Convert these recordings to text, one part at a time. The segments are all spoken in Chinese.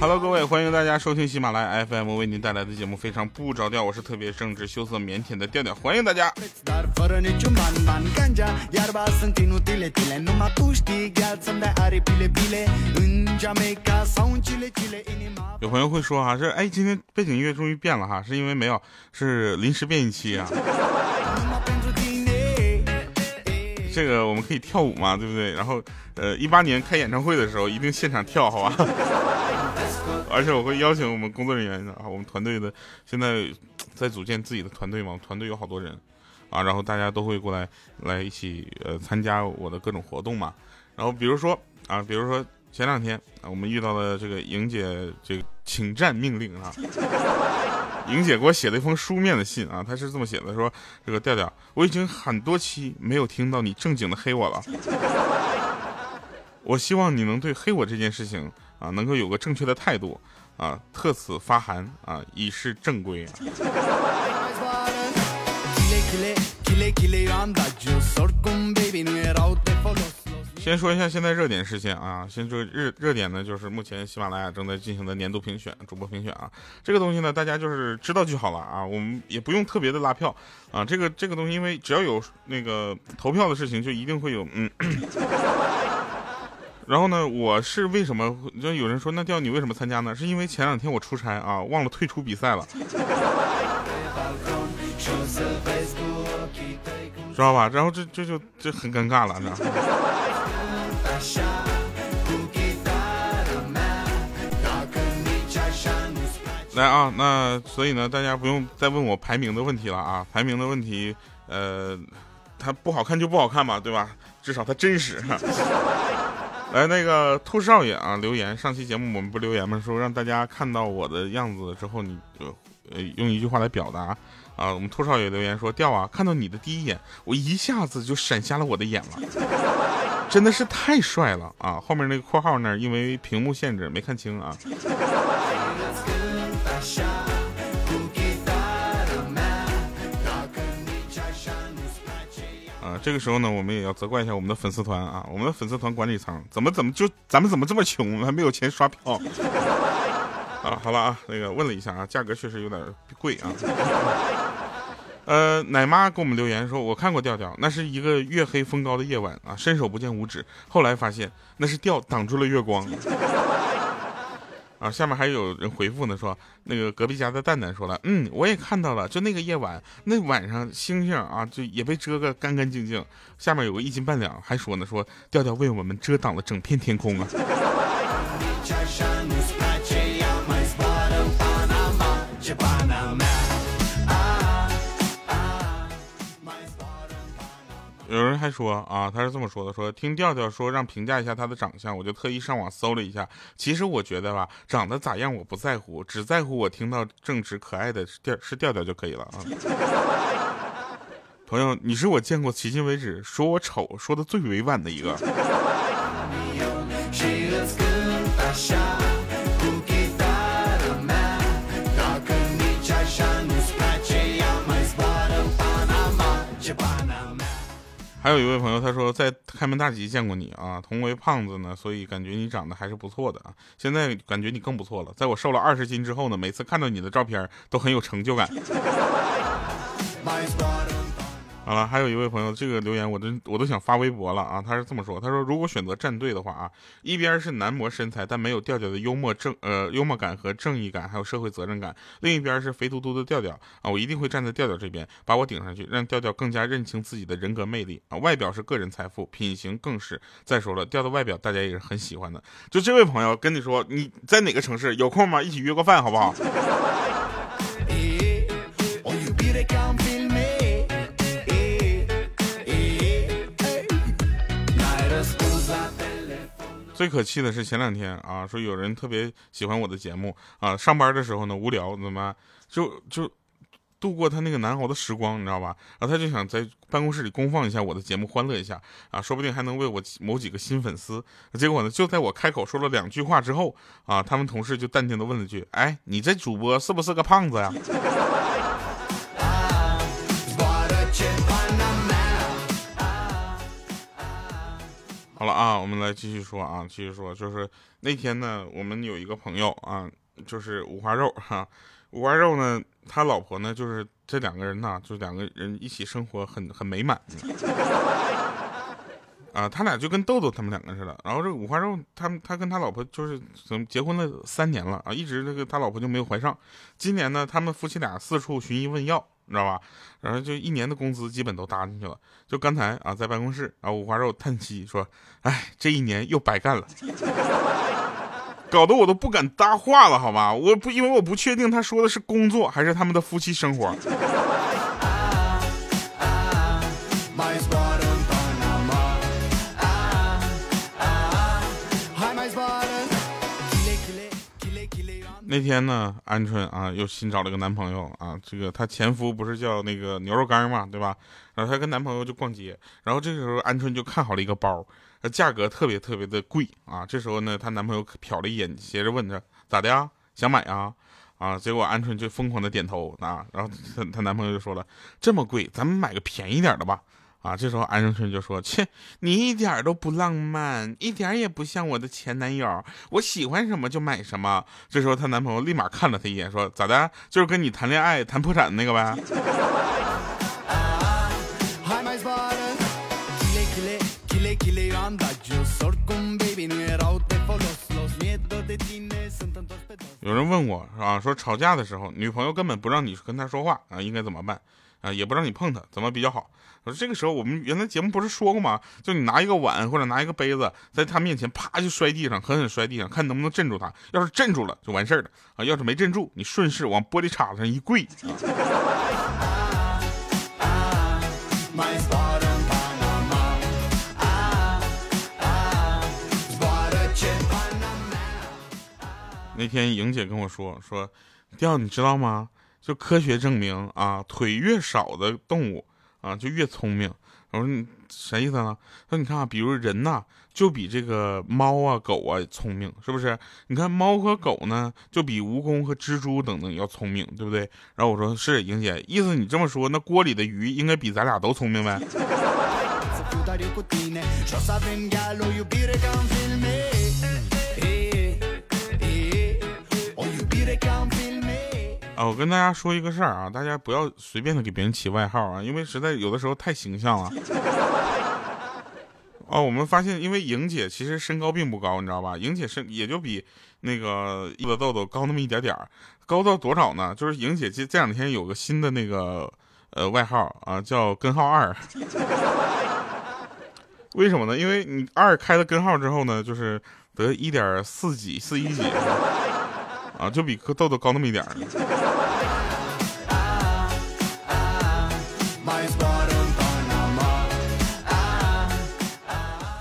Hello，各位，欢迎大家收听喜马拉雅 FM 为您带来的节目《非常不着调》，我是特别正直、羞涩、腼腆的调调，欢迎大家。有朋友会说哈，这哎，今天背景音乐终于变了哈，是因为没有，是临时变音器啊。这个我们可以跳舞嘛，对不对？然后，呃，一八年开演唱会的时候，一定现场跳，好吧？而且我会邀请我们工作人员啊，我们团队的现在在组建自己的团队嘛，团队有好多人啊，然后大家都会过来来一起呃参加我的各种活动嘛。然后比如说啊，比如说前两天啊，我们遇到了这个莹姐这个请战命令啊。莹姐给我写了一封书面的信啊，她是这么写的：说这个调调，我已经很多期没有听到你正经的黑我了，我希望你能对黑我这件事情啊，能够有个正确的态度啊，特此发函啊，以示正规。先说一下现在热点事件啊，先说热热点呢，就是目前喜马拉雅正在进行的年度评选，主播评选啊，这个东西呢，大家就是知道就好了啊，我们也不用特别的拉票啊，这个这个东西，因为只要有那个投票的事情，就一定会有嗯。然后呢，我是为什么就有人说那调你为什么参加呢？是因为前两天我出差啊，忘了退出比赛了，知道吧？然后这这就这很尴尬了，知道。来啊，那所以呢，大家不用再问我排名的问题了啊，排名的问题，呃，它不好看就不好看嘛，对吧？至少它真实。来，那个兔少爷啊，留言，上期节目我们不留言吗？说让大家看到我的样子之后，你就呃用一句话来表达啊。我们兔少爷留言说，掉啊，看到你的第一眼，我一下子就闪瞎了我的眼了。真的是太帅了啊！后面那个括号那儿，因为屏幕限制没看清啊。啊，这个时候呢，我们也要责怪一下我们的粉丝团啊，我们的粉丝团管理层怎么怎么就咱们怎么这么穷，还没有钱刷票啊？好了啊，那个问了一下啊，价格确实有点贵啊。呃，奶妈给我们留言说，我看过调调，那是一个月黑风高的夜晚啊，伸手不见五指。后来发现那是调挡住了月光。啊，下面还有人回复呢，说那个隔壁家的蛋蛋说了，嗯，我也看到了，就那个夜晚，那晚上星星啊，就也被遮个干干净净。下面有个一斤半两，还说呢，说调调为我们遮挡了整片天空啊。有人还说啊，他是这么说的：说听调调说让评价一下他的长相，我就特意上网搜了一下。其实我觉得吧，长得咋样我不在乎，只在乎我听到正直可爱的调是调调就可以了啊。朋友，你是我见过迄今为止说我丑说的最委婉的一个。还有一位朋友，他说在开门大吉见过你啊，同为胖子呢，所以感觉你长得还是不错的啊。现在感觉你更不错了，在我瘦了二十斤之后呢，每次看到你的照片都很有成就感。好了，还有一位朋友，这个留言我都我都想发微博了啊！他是这么说，他说如果选择站队的话啊，一边是男模身材但没有调调的幽默正呃幽默感和正义感，还有社会责任感，另一边是肥嘟嘟的调调啊，我一定会站在调调这边，把我顶上去，让调调更加认清自己的人格魅力啊！外表是个人财富，品行更是。再说了，调的外表大家也是很喜欢的。就这位朋友跟你说，你在哪个城市有空吗？一起约个饭好不好？最可气的是前两天啊，说有人特别喜欢我的节目啊，上班的时候呢无聊怎么就就度过他那个难熬的时光，你知道吧？然后他就想在办公室里公放一下我的节目，欢乐一下啊，说不定还能为我某几个新粉丝。结果呢，就在我开口说了两句话之后啊，他们同事就淡定的问了句：“哎，你这主播是不是个胖子呀？”好了啊，我们来继续说啊，继续说，就是那天呢，我们有一个朋友啊，就是五花肉哈，五花肉呢，他老婆呢，就是这两个人呢，就两个人一起生活很很美满。啊，他俩就跟豆豆他们两个似的。然后这五花肉，他他跟他老婆就是怎么结婚了三年了啊，一直这个他老婆就没有怀上。今年呢，他们夫妻俩四处寻医问药，你知道吧？然后就一年的工资基本都搭进去了。就刚才啊，在办公室，啊五花肉叹息说：“哎，这一年又白干了，搞得我都不敢搭话了，好吧？我不因为我不确定他说的是工作还是他们的夫妻生活。”那天呢，鹌鹑啊又新找了个男朋友啊，这个她前夫不是叫那个牛肉干嘛，对吧？然后她跟男朋友就逛街，然后这个时候鹌鹑就看好了一个包，价格特别特别的贵啊。这时候呢，她男朋友瞟了一眼，接着问她咋的呀？想买啊？啊，结果鹌鹑就疯狂的点头啊，然后她她男朋友就说了，这么贵，咱们买个便宜点的吧。啊，这时候安生春就说：“切，你一点都不浪漫，一点也不像我的前男友。我喜欢什么就买什么。”这时候她男朋友立马看了她一眼，说：“咋的？就是跟你谈恋爱谈破产那个呗。”有人问我啊，说吵架的时候，女朋友根本不让你跟她说话啊，应该怎么办？啊，也不让你碰它，怎么比较好？我说这个时候，我们原来节目不是说过吗？就你拿一个碗或者拿一个杯子，在他面前啪就摔地上，狠狠摔地上，看能不能镇住他。要是镇住了，就完事儿了啊！要是没镇住，你顺势往玻璃碴子上一跪。那天莹姐跟我说说，调你知道吗？就科学证明啊，腿越少的动物。啊，就越聪明。我说你啥意思呢？他说你看啊，比如人呐，就比这个猫啊、狗啊聪明，是不是？你看猫和狗呢，就比蜈蚣和蜘蛛等等要聪明，对不对？然后我说是，莹姐，意思你这么说，那锅里的鱼应该比咱俩都聪明呗？啊，我跟大家说一个事儿啊，大家不要随便的给别人起外号啊，因为实在有的时候太形象了。哦，我们发现，因为莹姐其实身高并不高，你知道吧？莹姐身也就比那个一的豆豆高那么一点点儿，高到多少呢？就是莹姐这这两天有个新的那个呃外号啊，叫根号二。为什么呢？因为你二开了根号之后呢，就是得一点四几四一几啊，就比豆豆高那么一点儿。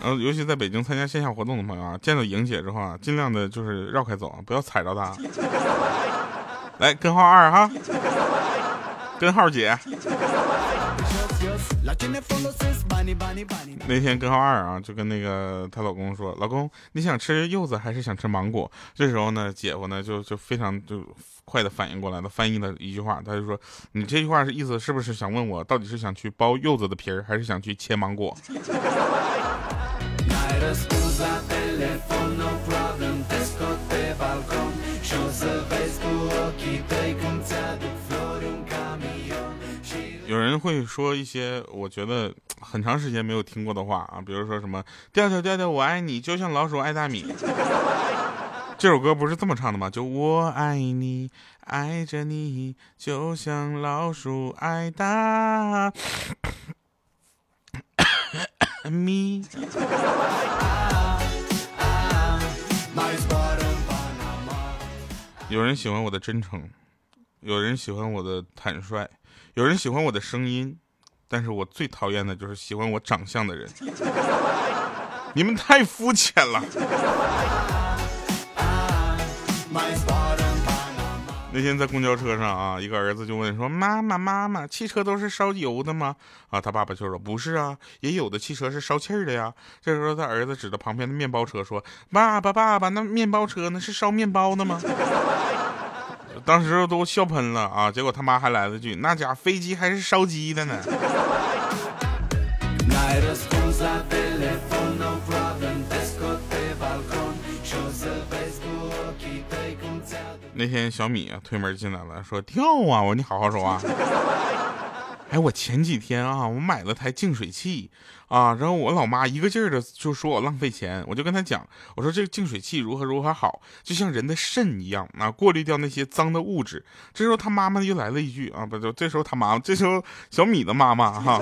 然后，尤其在北京参加线下活动的朋友啊，见到莹姐之后啊，尽量的就是绕开走，不要踩着她。来，根号二哈，根号姐。那天根号二啊，就跟那个她老公说：“老公，你想吃柚子还是想吃芒果？”这时候呢，姐夫呢就就非常就快的反应过来了，翻译了一句话，他就说：“你这句话是意思是不是想问我，到底是想去剥柚子的皮儿，还是想去切芒果？” 会说一些我觉得很长时间没有听过的话啊，比如说什么“调调调调我爱你，就像老鼠爱大米”。这首歌不是这么唱的吗？就我爱你，爱着你，就像老鼠爱大。米。有人喜欢我的真诚，有人喜欢我的坦率，有人喜欢我的声音，但是我最讨厌的就是喜欢我长相的人。你们太肤浅了。那天在公交车上啊，一个儿子就问说：“妈妈妈妈，汽车都是烧油的吗？”啊，他爸爸就说：“不是啊，也有的汽车是烧气儿的呀。”这时候他儿子指着旁边的面包车说：“爸爸爸爸，那面包车那是烧面包的吗？”当时都笑喷了啊结果他妈还来了句那家飞机还是烧鸡的呢。那天小米啊推门进来了说跳啊我说你好好说话。哎，我前几天啊，我买了台净水器啊，然后我老妈一个劲儿的就说我浪费钱，我就跟她讲，我说这个净水器如何如何好，就像人的肾一样啊，过滤掉那些脏的物质。这时候他妈妈又来了一句啊，不就这时候他妈妈，这时候小米的妈妈哈，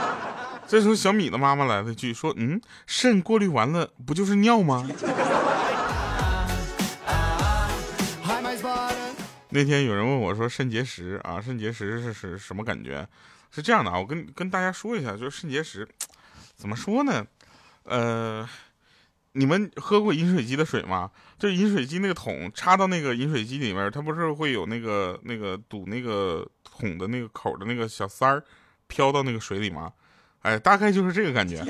这时候小米的妈妈来了一句说，嗯，肾过滤完了不就是尿吗？那天有人问我说肾结石啊，肾结石是是什么感觉？是这样的啊，我跟跟大家说一下，就是肾结石怎么说呢？呃，你们喝过饮水机的水吗？就饮水机那个桶插到那个饮水机里面，它不是会有那个那个堵那个桶的那个口的那个小塞儿飘到那个水里吗？哎，大概就是这个感觉。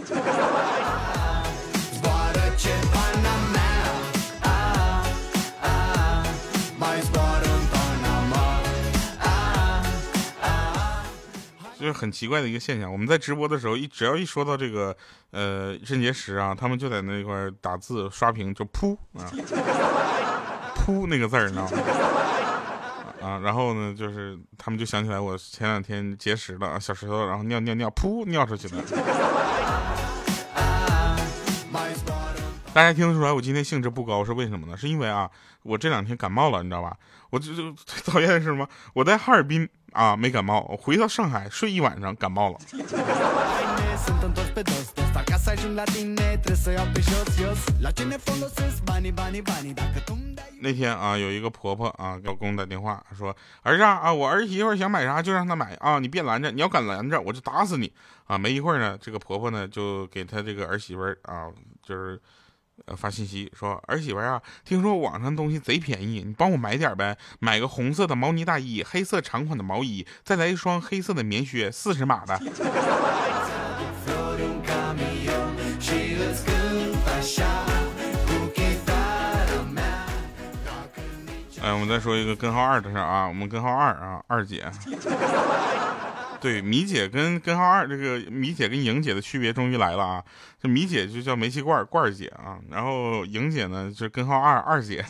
就是很奇怪的一个现象。我们在直播的时候，一只要一说到这个呃肾结石啊，他们就在那块打字刷屏，就噗啊，噗那个字儿，你知道吗？啊，然后呢，就是他们就想起来我前两天结石了，小石头，然后尿尿尿，噗尿出去了。大家听得出来，我今天兴致不高是为什么呢？是因为啊，我这两天感冒了，你知道吧？我就就最 讨厌的是什么？我在哈尔滨啊没感冒，我回到上海睡一晚上感冒了。那天啊，有一个婆婆啊给老公打电话说：“儿子啊，我儿媳妇想买啥就让她买啊，你别拦着，你要敢拦着我就打死你啊！”没一会儿呢，这个婆婆呢就给她这个儿媳妇啊，就是。呃，发信息说儿媳妇啊，听说网上东西贼便宜，你帮我买点呗，买个红色的毛呢大衣，黑色长款的毛衣，再来一双黑色的棉靴，四十码的。哎，我们再说一个根号二的事啊，我们根号二啊，二姐。对，米姐跟根号二这个米姐跟莹姐的区别终于来了啊！这米姐就叫煤气罐罐姐啊，然后莹姐呢就是根号二二姐。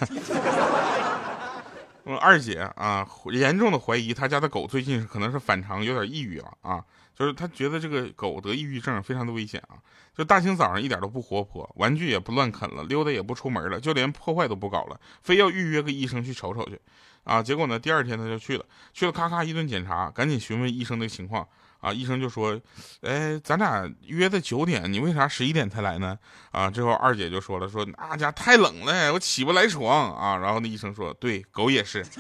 我 二姐啊，严重的怀疑她家的狗最近可能是反常，有点抑郁了啊，就是他觉得这个狗得抑郁症非常的危险啊，就大清早上一点都不活泼，玩具也不乱啃了，溜达也不出门了，就连破坏都不搞了，非要预约个医生去瞅瞅去。啊，结果呢？第二天他就去了，去了，咔咔一顿检查，赶紧询问医生的情况。啊，医生就说：“哎，咱俩约的九点，你为啥十一点才来呢？”啊，之后二姐就说了：“说那家太冷了，我起不来床啊。”然后那医生说：“对，狗也是。”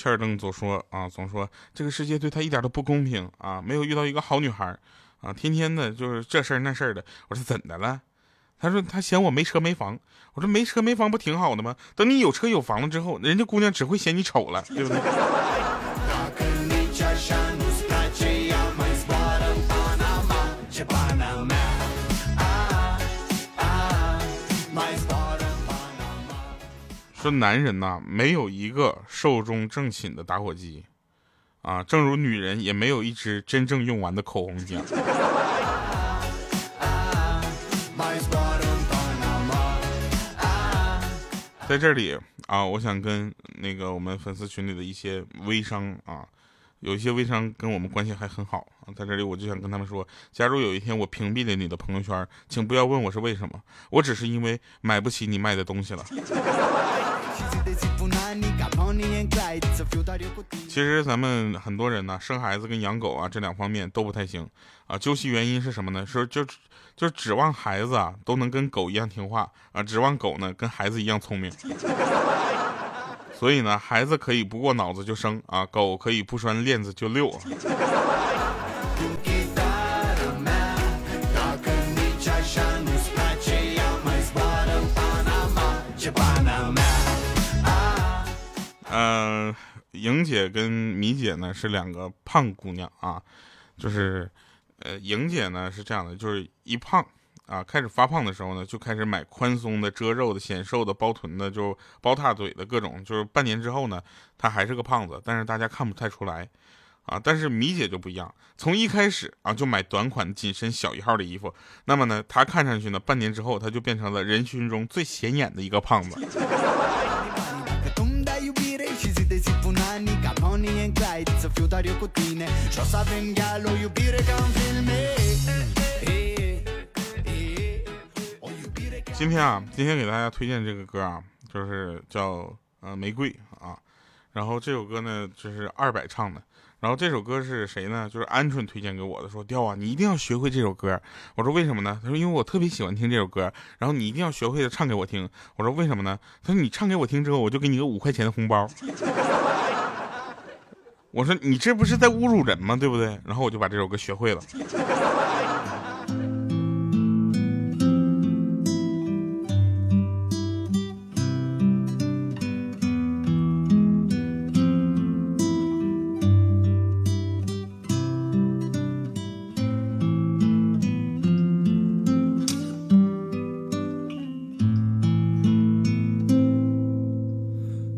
切尔登总说啊，总说这个世界对他一点都不公平啊，没有遇到一个好女孩啊，天天的就是这事儿那事儿的。我说怎的了？他说他嫌我没车没房。我说没车没房不挺好的吗？等你有车有房了之后，人家姑娘只会嫌你丑了，对不对？说男人呐，没有一个寿终正寝的打火机，啊，正如女人也没有一支真正用完的口红一样。在这里啊，我想跟那个我们粉丝群里的一些微商啊。有一些微商跟我们关系还很好啊，在这里我就想跟他们说，假如有一天我屏蔽了你的朋友圈，请不要问我是为什么，我只是因为买不起你卖的东西了。其实咱们很多人呢，生孩子跟养狗啊这两方面都不太行啊，究其原因是什么呢？说就就指望孩子啊都能跟狗一样听话啊，指望狗呢跟孩子一样聪明。所以呢，孩子可以不过脑子就生啊，狗可以不拴链子就遛。嗯，莹姐跟米姐呢是两个胖姑娘啊，就是，呃，莹姐呢是这样的，就是一胖。啊，开始发胖的时候呢，就开始买宽松的、遮肉的、显瘦的、包臀的，就包大腿的各种。就是半年之后呢，她还是个胖子，但是大家看不太出来。啊，但是米姐就不一样，从一开始啊就买短款紧身小一号的衣服，那么呢，她看上去呢，半年之后她就变成了人群中最显眼的一个胖子。今天啊，今天给大家推荐这个歌啊，就是叫呃玫瑰啊，然后这首歌呢就是二百唱的，然后这首歌是谁呢？就是鹌鹑推荐给我的，说调啊，你一定要学会这首歌。我说为什么呢？他说因为我特别喜欢听这首歌，然后你一定要学会的唱给我听。我说为什么呢？他说你唱给我听之后，我就给你个五块钱的红包。我说你这不是在侮辱人吗？对不对？然后我就把这首歌学会了。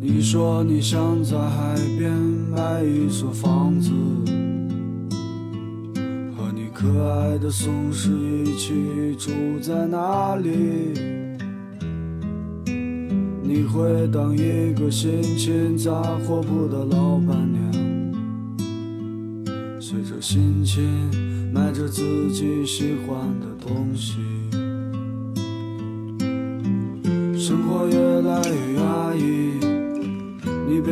你说你想在海边一所房子，和你可爱的松狮一起住在那里。你会当一个心情杂货铺的老板娘，随着心情买着自己喜欢的东西。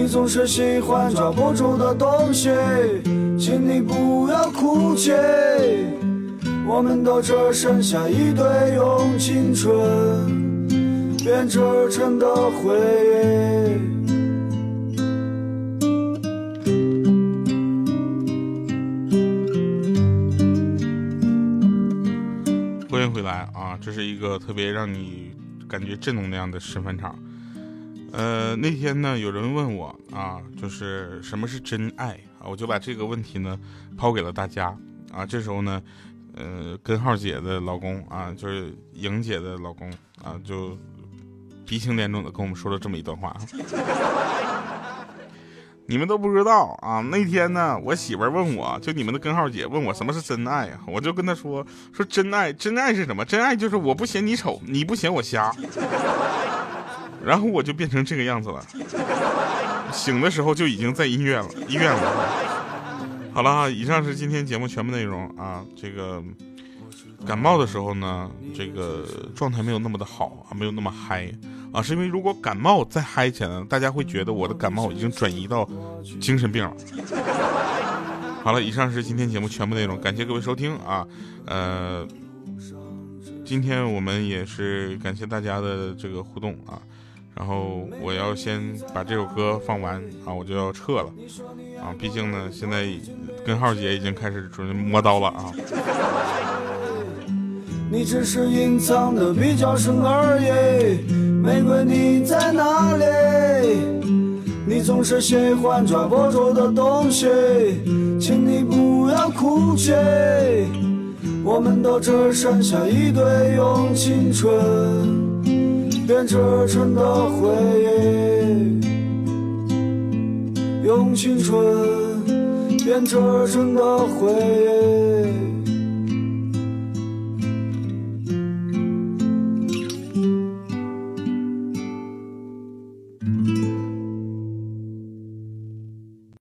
你总是喜欢抓不住的东西，请你不要哭泣。我们都只剩下一堆用青春编织成的回忆。欢迎回来啊！这是一个特别让你感觉正能量的示范场。呃，那天呢，有人问我啊，就是什么是真爱啊？我就把这个问题呢抛给了大家啊。这时候呢，呃，根号姐的老公啊，就是莹姐的老公啊，就鼻青脸肿的跟我们说了这么一段话。你们都不知道啊，那天呢，我媳妇儿问我就你们的根号姐问我什么是真爱啊？我就跟她说说真爱，真爱是什么？真爱就是我不嫌你丑，你不嫌我瞎。然后我就变成这个样子了，醒的时候就已经在医院了，医院了。好了，以上是今天节目全部内容啊。这个感冒的时候呢，这个状态没有那么的好啊，没有那么嗨啊，是因为如果感冒再嗨起来，大家会觉得我的感冒已经转移到精神病了。好了，以上是今天节目全部内容，感谢各位收听啊。呃，今天我们也是感谢大家的这个互动啊。然后我要先把这首歌放完啊，我就要撤了啊！毕竟呢，现在根号姐已经开始准备磨刀了啊。你只是隐藏的比较深而已，玫瑰你在哪里？你总是喜欢抓不住的东西，请你不要哭泣，我们都只剩下一堆用青春。编织成的回忆，用青春编织成的回忆。